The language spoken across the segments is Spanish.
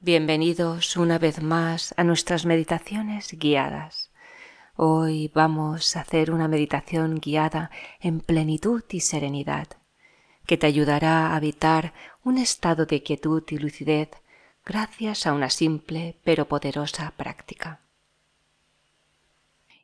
Bienvenidos una vez más a nuestras meditaciones guiadas. Hoy vamos a hacer una meditación guiada en plenitud y serenidad, que te ayudará a habitar un estado de quietud y lucidez gracias a una simple pero poderosa práctica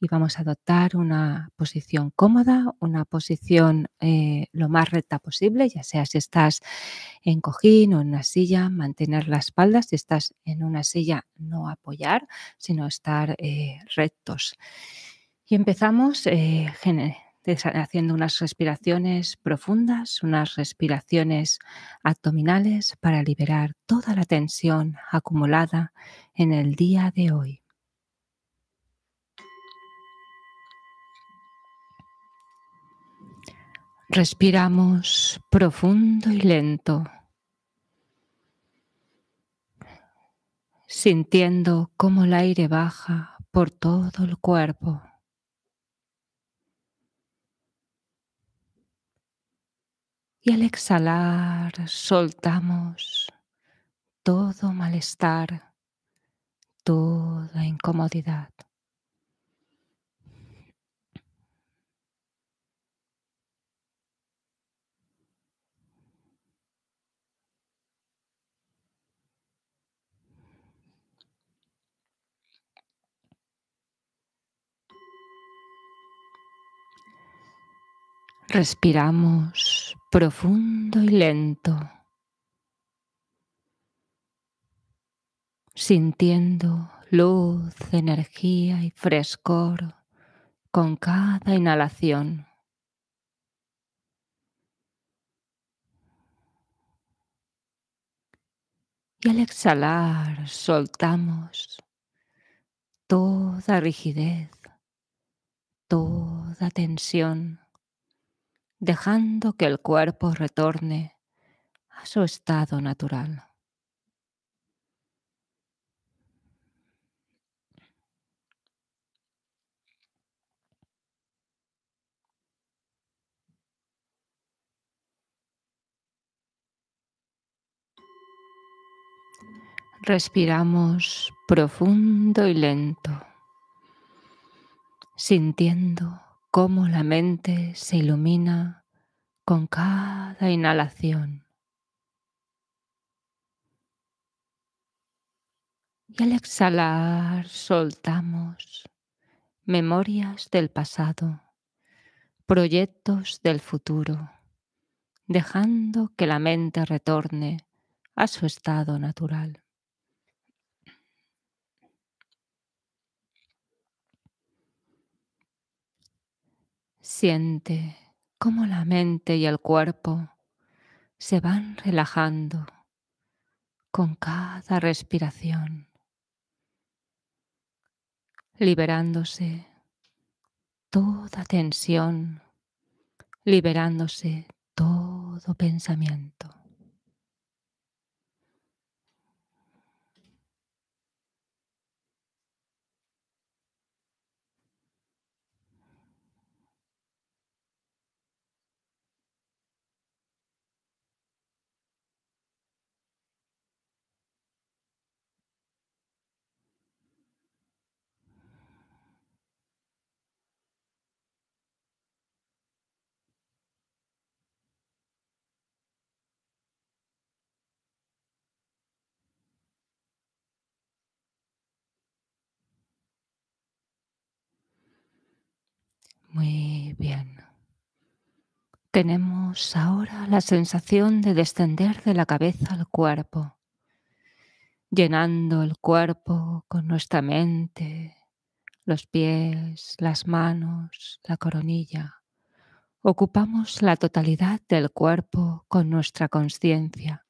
y vamos a adoptar una posición cómoda, una posición eh, lo más recta posible, ya sea si estás en cojín o en una silla, mantener la espalda, si estás en una silla no apoyar, sino estar eh, rectos. Y empezamos eh, haciendo unas respiraciones profundas, unas respiraciones abdominales para liberar toda la tensión acumulada en el día de hoy. Respiramos profundo y lento, sintiendo cómo el aire baja por todo el cuerpo. Y al exhalar soltamos todo malestar, toda incomodidad. Respiramos profundo y lento, sintiendo luz, energía y frescor con cada inhalación. Y al exhalar soltamos toda rigidez, toda tensión dejando que el cuerpo retorne a su estado natural. Respiramos profundo y lento, sintiendo cómo la mente se ilumina con cada inhalación. Y al exhalar soltamos memorias del pasado, proyectos del futuro, dejando que la mente retorne a su estado natural. Siente cómo la mente y el cuerpo se van relajando con cada respiración, liberándose toda tensión, liberándose todo pensamiento. Muy bien. Tenemos ahora la sensación de descender de la cabeza al cuerpo, llenando el cuerpo con nuestra mente, los pies, las manos, la coronilla. Ocupamos la totalidad del cuerpo con nuestra conciencia,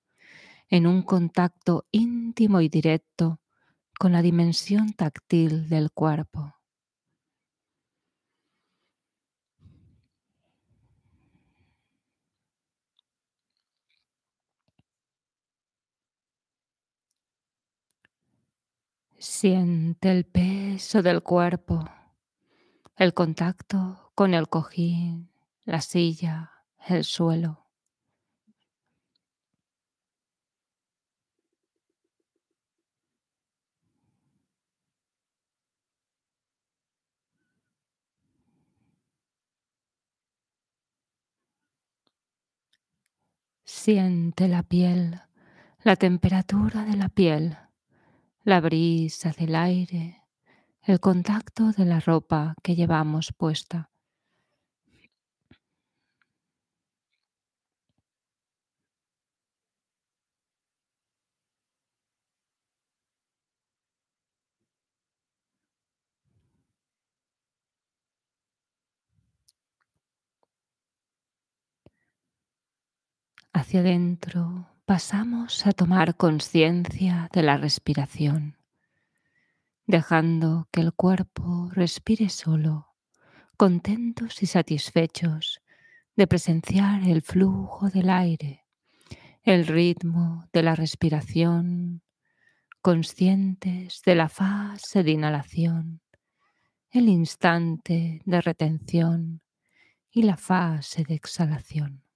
en un contacto íntimo y directo con la dimensión táctil del cuerpo. Siente el peso del cuerpo, el contacto con el cojín, la silla, el suelo. Siente la piel, la temperatura de la piel la brisa del aire, el contacto de la ropa que llevamos puesta. Hacia adentro pasamos a tomar conciencia de la respiración, dejando que el cuerpo respire solo, contentos y satisfechos de presenciar el flujo del aire, el ritmo de la respiración, conscientes de la fase de inhalación, el instante de retención y la fase de exhalación.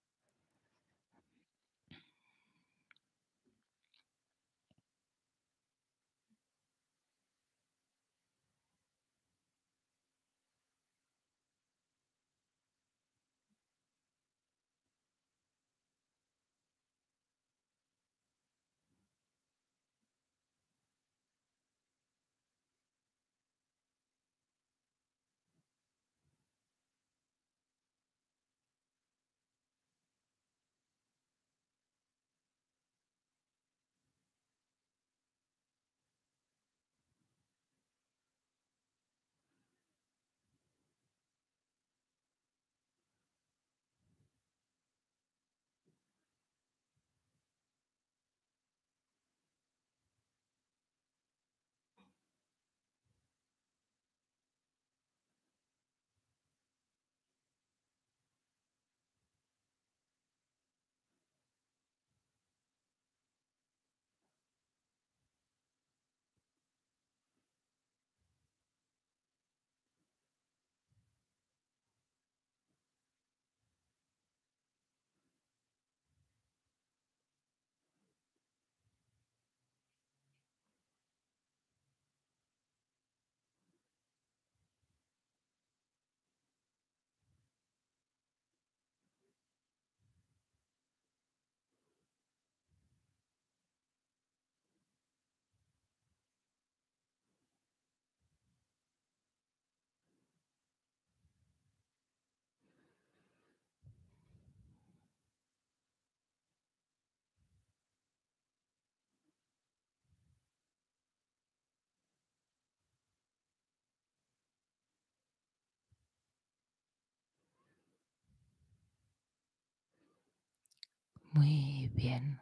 Muy bien.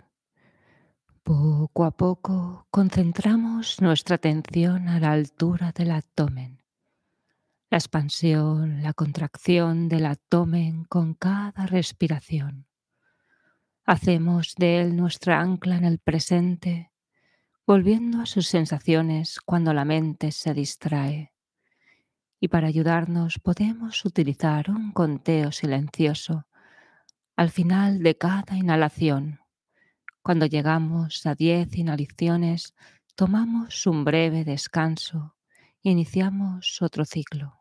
Poco a poco concentramos nuestra atención a la altura del abdomen. La expansión, la contracción del abdomen con cada respiración. Hacemos de él nuestra ancla en el presente, volviendo a sus sensaciones cuando la mente se distrae. Y para ayudarnos podemos utilizar un conteo silencioso al final de cada inhalación. Cuando llegamos a 10 inhalaciones, tomamos un breve descanso e iniciamos otro ciclo.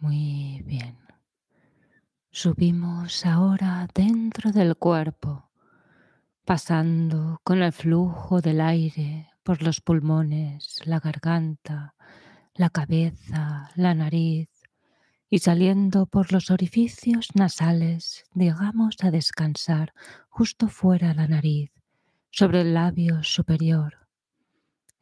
Muy bien. Subimos ahora dentro del cuerpo, pasando con el flujo del aire por los pulmones, la garganta, la cabeza, la nariz y saliendo por los orificios nasales, llegamos a descansar justo fuera la nariz, sobre el labio superior.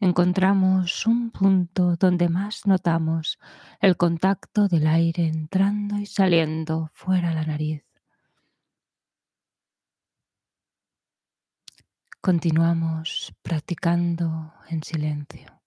Encontramos un punto donde más notamos el contacto del aire entrando y saliendo fuera la nariz. Continuamos practicando en silencio.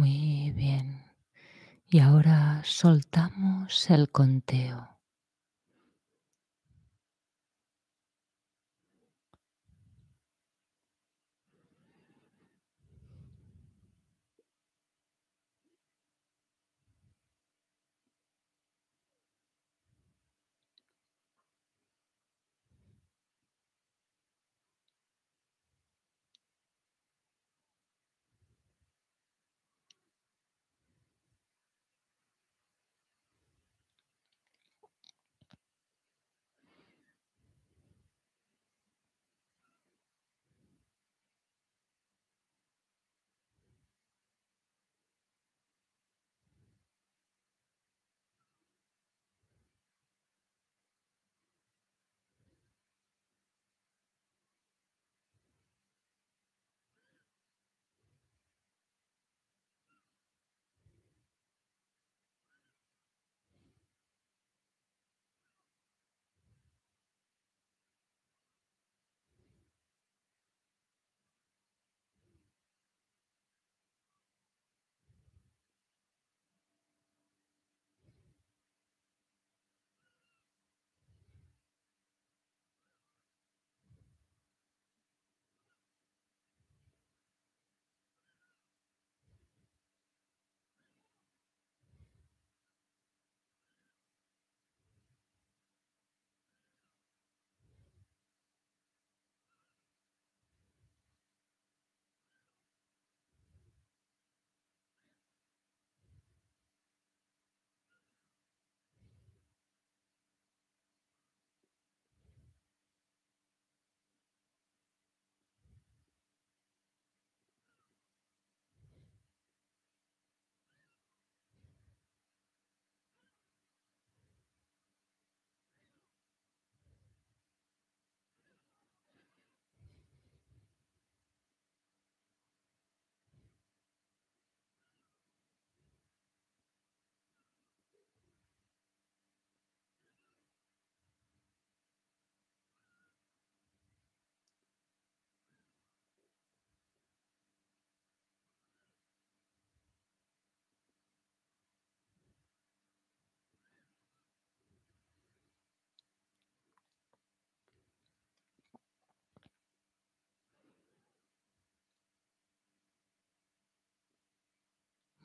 Muy bien. Y ahora soltamos el conteo.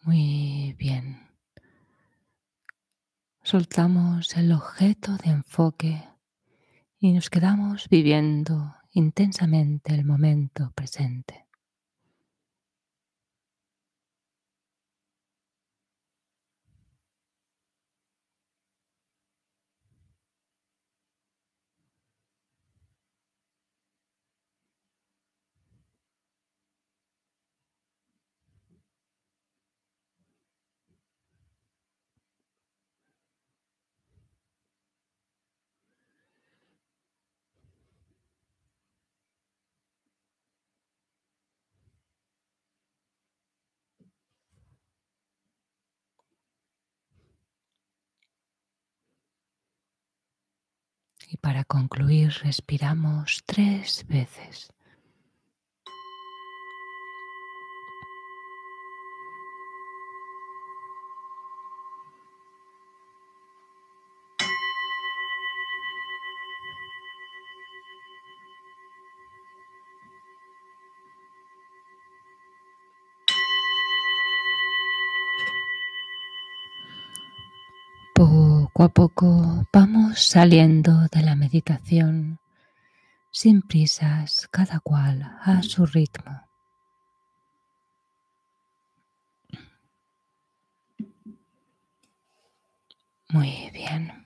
Muy bien. Soltamos el objeto de enfoque y nos quedamos viviendo intensamente el momento presente. Y para concluir, respiramos tres veces. Poco a poco vamos saliendo de la meditación sin prisas, cada cual a su ritmo. Muy bien.